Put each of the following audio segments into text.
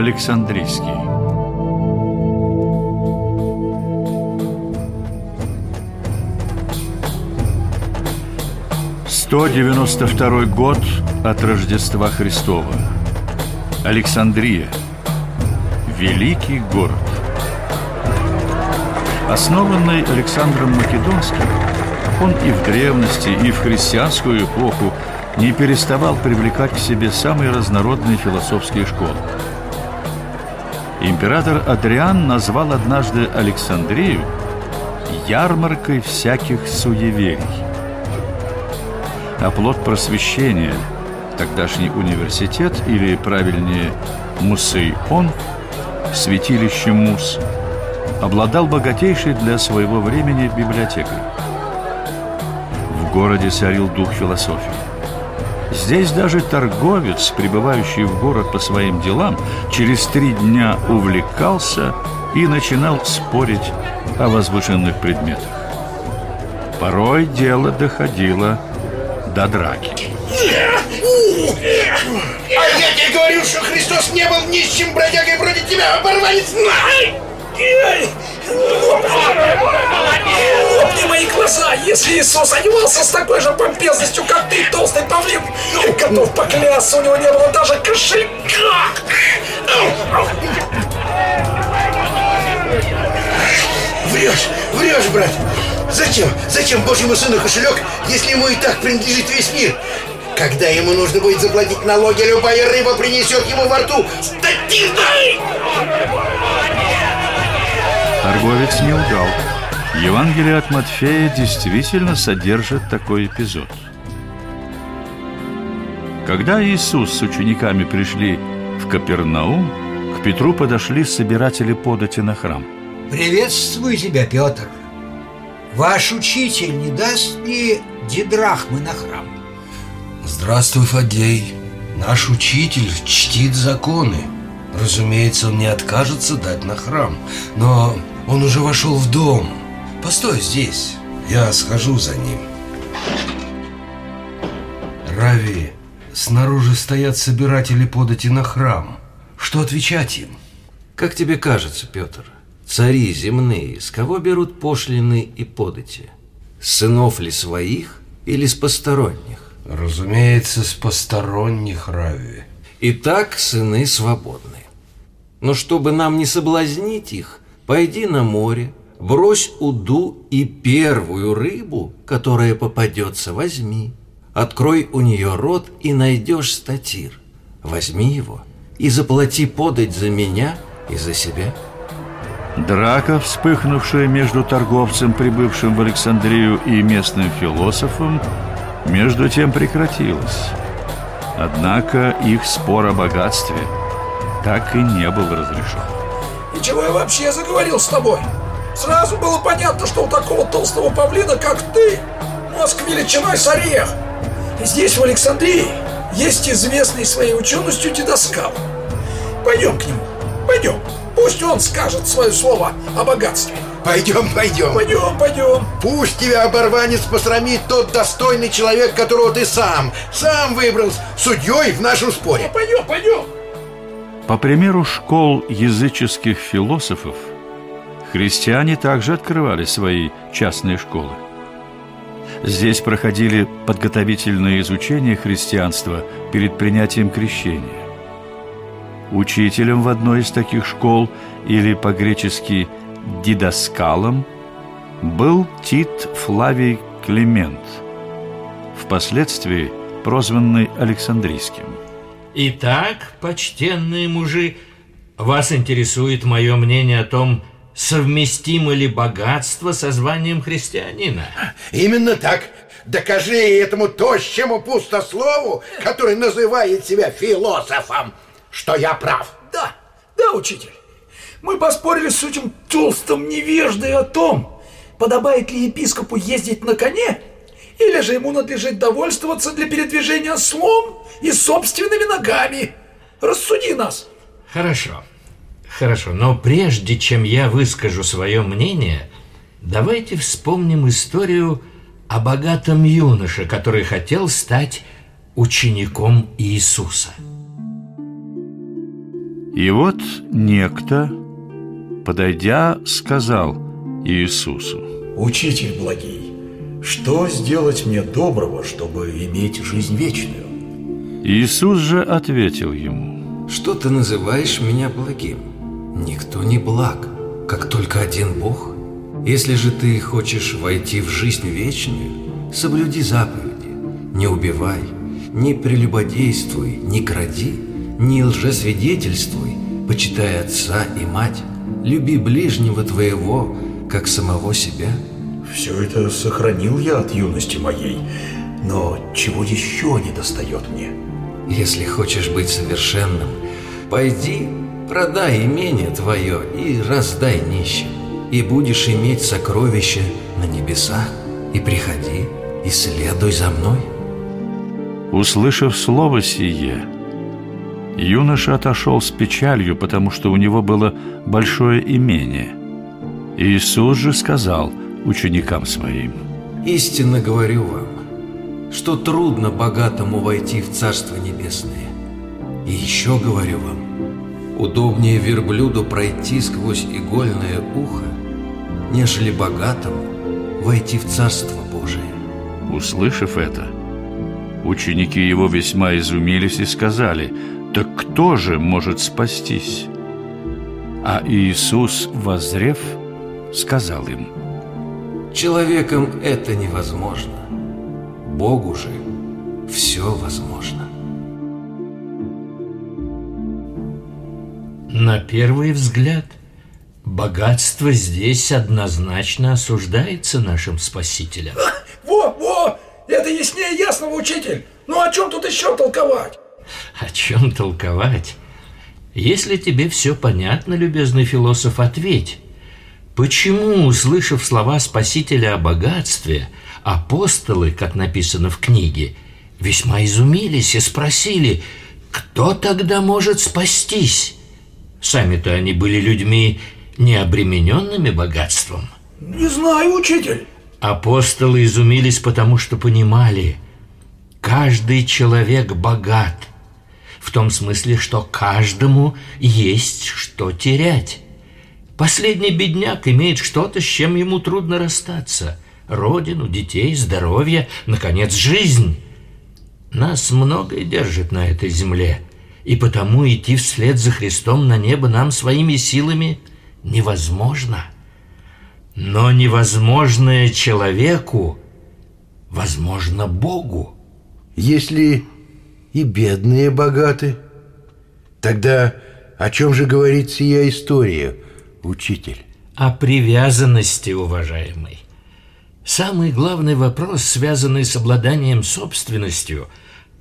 Александрийский. Сто девяносто второй год от Рождества Христова. Александрия. Великий город. Основанный Александром Македонским, он и в древности, и в христианскую эпоху не переставал привлекать к себе самые разнородные философские школы. Император Адриан назвал однажды Александрию ярмаркой всяких суеверий. А плод просвещения, тогдашний университет, или правильнее Мусейон, святилище Мус, обладал богатейшей для своего времени библиотекой. В городе царил дух философии. Здесь даже торговец, прибывающий в город по своим делам, через три дня увлекался и начинал спорить о возвышенных предметах. Порой дело доходило до драки. А я тебе говорил, что Христос не был нищим бродягой вроде тебя, оборванец! Лопни мои глаза! Если Иисус одевался с такой же помпезностью, как ты, толстый павлин, готов поклясться, у него не было даже кошелька! Врешь, врешь, брат! Зачем? Зачем Божьему сыну кошелек, если ему и так принадлежит весь мир? Когда ему нужно будет заплатить налоги, любая рыба принесет ему во рту статина! Торговец не лгал. Евангелие от Матфея действительно содержит такой эпизод. Когда Иисус с учениками пришли в Капернаум, к Петру подошли собиратели подати на храм. Приветствую тебя, Петр. Ваш учитель не даст ли дидрахмы на храм? Здравствуй, Фадей. Наш учитель чтит законы. Разумеется, он не откажется дать на храм, но он уже вошел в дом. Постой здесь, я схожу за ним. Рави, снаружи стоят собиратели подати на храм. Что отвечать им? Как тебе кажется, Петр, цари земные с кого берут пошлины и подати? С сынов ли своих или с посторонних? Разумеется, с посторонних Рави. Итак, сыны свободны. Но чтобы нам не соблазнить их, пойди на море, брось уду и первую рыбу, которая попадется, возьми. Открой у нее рот и найдешь статир. Возьми его и заплати подать за меня и за себя. Драка, вспыхнувшая между торговцем, прибывшим в Александрию, и местным философом, между тем прекратилась. Однако их спор о богатстве так и не был разрешен. И чего я вообще заговорил с тобой? Сразу было понятно, что у такого толстого павлина, как ты, мозг величиной с орех. И здесь, в Александрии, есть известный своей ученостью дедоскал. Пойдем к нему, пойдем. Пусть он скажет свое слово о богатстве. Пойдем, пойдем. Пойдем, пойдем. Пусть тебя, оборванец, посрамит тот достойный человек, которого ты сам, сам выбрал судьей в нашем споре. Пойдем, пойдем. По примеру школ языческих философов, христиане также открывали свои частные школы. Здесь проходили подготовительные изучения христианства перед принятием крещения. Учителем в одной из таких школ, или по-гречески «дидоскалом», был Тит Флавий Климент, впоследствии прозванный Александрийским. Итак, почтенные мужи, вас интересует мое мнение о том, совместимо ли богатство со званием христианина? Именно так. Докажи этому тощему пустослову, который называет себя философом, что я прав. Да, да, учитель. Мы поспорили с этим толстым невеждой о том, подобает ли епископу ездить на коне, или же ему надлежит довольствоваться для передвижения слом и собственными ногами. Рассуди нас. Хорошо, хорошо, но прежде чем я выскажу свое мнение, давайте вспомним историю о богатом юноше, который хотел стать учеником Иисуса. И вот некто, подойдя, сказал Иисусу, Учитель благий, что сделать мне доброго, чтобы иметь жизнь вечную? Иисус же ответил ему, Что ты называешь меня благим? Никто не благ, как только один Бог. Если же ты хочешь войти в жизнь вечную, соблюди заповеди. Не убивай, не прелюбодействуй, не кради, не лжесвидетельствуй, почитай отца и мать, люби ближнего твоего, как самого себя. Все это сохранил я от юности моей, но чего еще не достает мне? Если хочешь быть совершенным, пойди, продай имение твое и раздай нищим, и будешь иметь сокровища на небесах, и приходи, и следуй за мной. Услышав слово сие, юноша отошел с печалью, потому что у него было большое имение. Иисус же сказал ученикам своим, Истинно говорю вам, что трудно богатому войти в Царство Небесное. И еще говорю вам, удобнее верблюду пройти сквозь игольное ухо, нежели богатому войти в Царство Божие. Услышав это, ученики его весьма изумились и сказали, «Так кто же может спастись?» А Иисус, воззрев, сказал им, Человеком это невозможно. Богу же все возможно. На первый взгляд, богатство здесь однозначно осуждается нашим спасителем. Во, во! Это яснее ясного, учитель! Ну о чем тут еще толковать? О чем толковать? Если тебе все понятно, любезный философ, ответь. Почему, услышав слова Спасителя о богатстве, апостолы, как написано в книге, весьма изумились и спросили, кто тогда может спастись? Сами-то они были людьми, не обремененными богатством. Не знаю, учитель. Апостолы изумились, потому что понимали, каждый человек богат, в том смысле, что каждому есть что терять. Последний бедняк имеет что-то, с чем ему трудно расстаться. Родину, детей, здоровье, наконец, жизнь. Нас многое держит на этой земле, и потому идти вслед за Христом на небо нам своими силами невозможно. Но невозможное человеку возможно Богу. Если и бедные богаты, тогда о чем же говорит сия история, учитель? О привязанности, уважаемый. Самый главный вопрос, связанный с обладанием собственностью,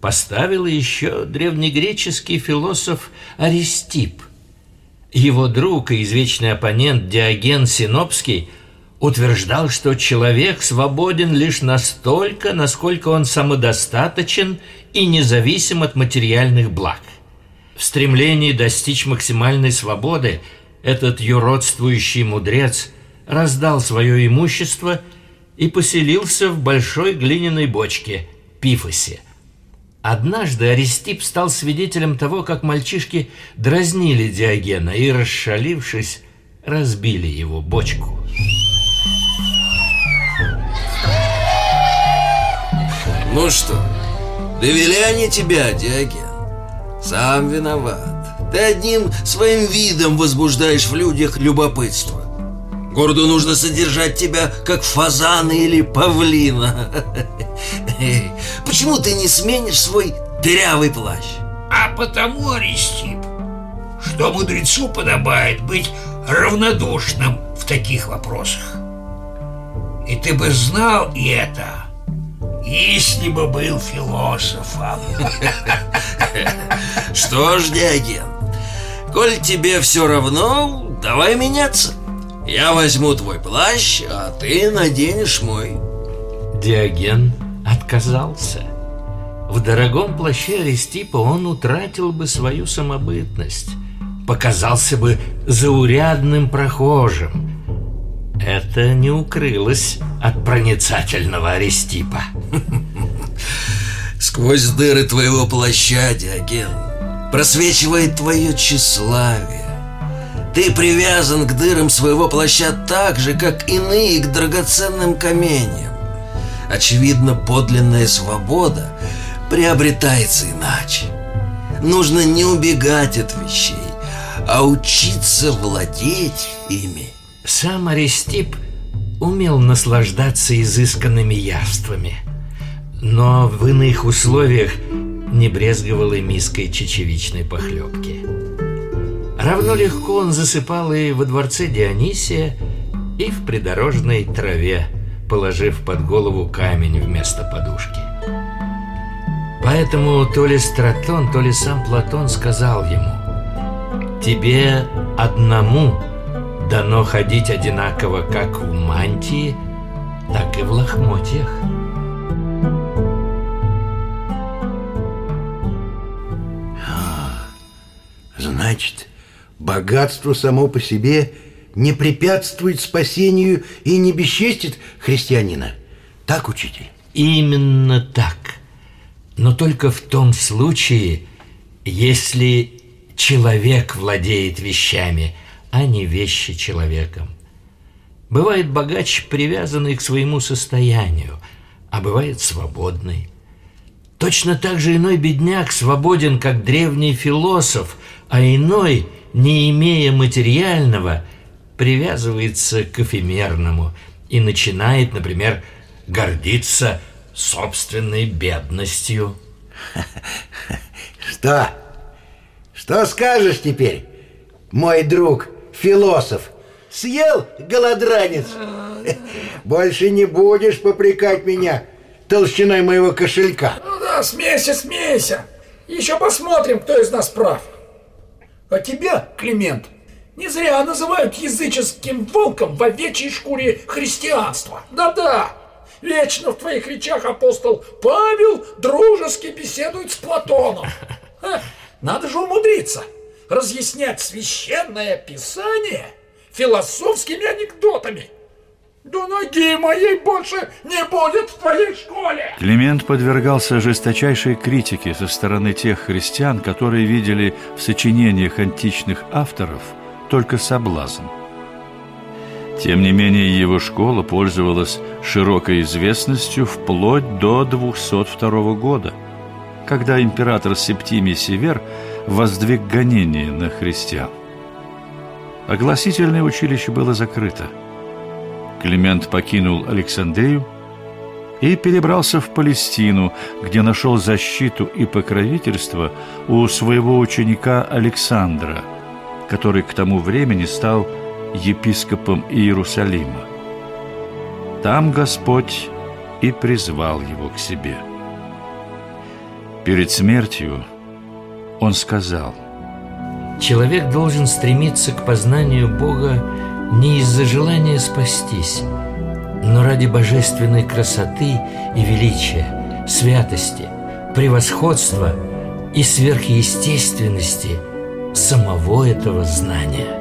поставил еще древнегреческий философ Аристип. Его друг и извечный оппонент Диоген Синопский утверждал, что человек свободен лишь настолько, насколько он самодостаточен и независим от материальных благ. В стремлении достичь максимальной свободы этот юродствующий мудрец раздал свое имущество и поселился в большой глиняной бочке – Пифосе. Однажды Аристип стал свидетелем того, как мальчишки дразнили Диогена и, расшалившись, разбили его бочку. Ну что, довели они тебя, Диоген? Сам виноват. Ты одним своим видом возбуждаешь в людях любопытство. Городу нужно содержать тебя, как фазана или павлина. Почему ты не сменишь свой дырявый плащ? А потому, Аристип, что мудрецу подобает быть равнодушным в таких вопросах. И ты бы знал и это, если бы был философом. Что ж, Диоген, коль тебе все равно, давай меняться. Я возьму твой плащ, а ты наденешь мой. Диоген отказался. В дорогом плаще Аристипа он утратил бы свою самобытность, показался бы заурядным прохожим. Это не укрылось от проницательного Аристипа. Сквозь дыры твоего плаща, Диоген, просвечивает твое тщеславие. Ты привязан к дырам своего плаща так же, как иные к драгоценным каменьям. Очевидно, подлинная свобода приобретается иначе. Нужно не убегать от вещей, а учиться владеть ими. Сам Аристип умел наслаждаться изысканными явствами, но в иных условиях не брезговал и миской чечевичной похлебки. Равно легко он засыпал и во дворце Дионисия, и в придорожной траве, положив под голову камень вместо подушки. Поэтому то ли Стратон, то ли сам Платон сказал ему «Тебе одному дано ходить одинаково как в мантии, так и в лохмотьях». Значит, богатство само по себе не препятствует спасению и не бесчестит христианина. Так, учитель? Именно так. Но только в том случае, если человек владеет вещами, а не вещи человеком. Бывает богач, привязанный к своему состоянию, а бывает свободный. Точно так же иной бедняк свободен, как древний философ, а иной, не имея материального, привязывается к эфемерному и начинает, например, гордиться собственной бедностью. Что? Что скажешь теперь, мой друг, философ? Съел голодранец? Больше не будешь попрекать меня толщиной моего кошелька. Ну да, смейся, смейся. Еще посмотрим, кто из нас прав. А тебя, Климент, не зря называют языческим волком в овечьей шкуре христианства. Да-да, вечно в твоих речах апостол Павел дружески беседует с Платоном. Ха, надо же умудриться разъяснять священное писание философскими анекдотами. Да ноги моей больше не будет в твоей школе! Климент подвергался жесточайшей критике со стороны тех христиан, которые видели в сочинениях античных авторов только соблазн. Тем не менее, его школа пользовалась широкой известностью вплоть до 202 года, когда император Септимий Север воздвиг гонение на христиан. Огласительное училище было закрыто. Климент покинул Александрию и перебрался в Палестину, где нашел защиту и покровительство у своего ученика Александра, который к тому времени стал епископом Иерусалима. Там Господь и призвал его к себе. Перед смертью он сказал – Человек должен стремиться к познанию Бога не из-за желания спастись, но ради божественной красоты и величия, святости, превосходства и сверхъестественности самого этого знания.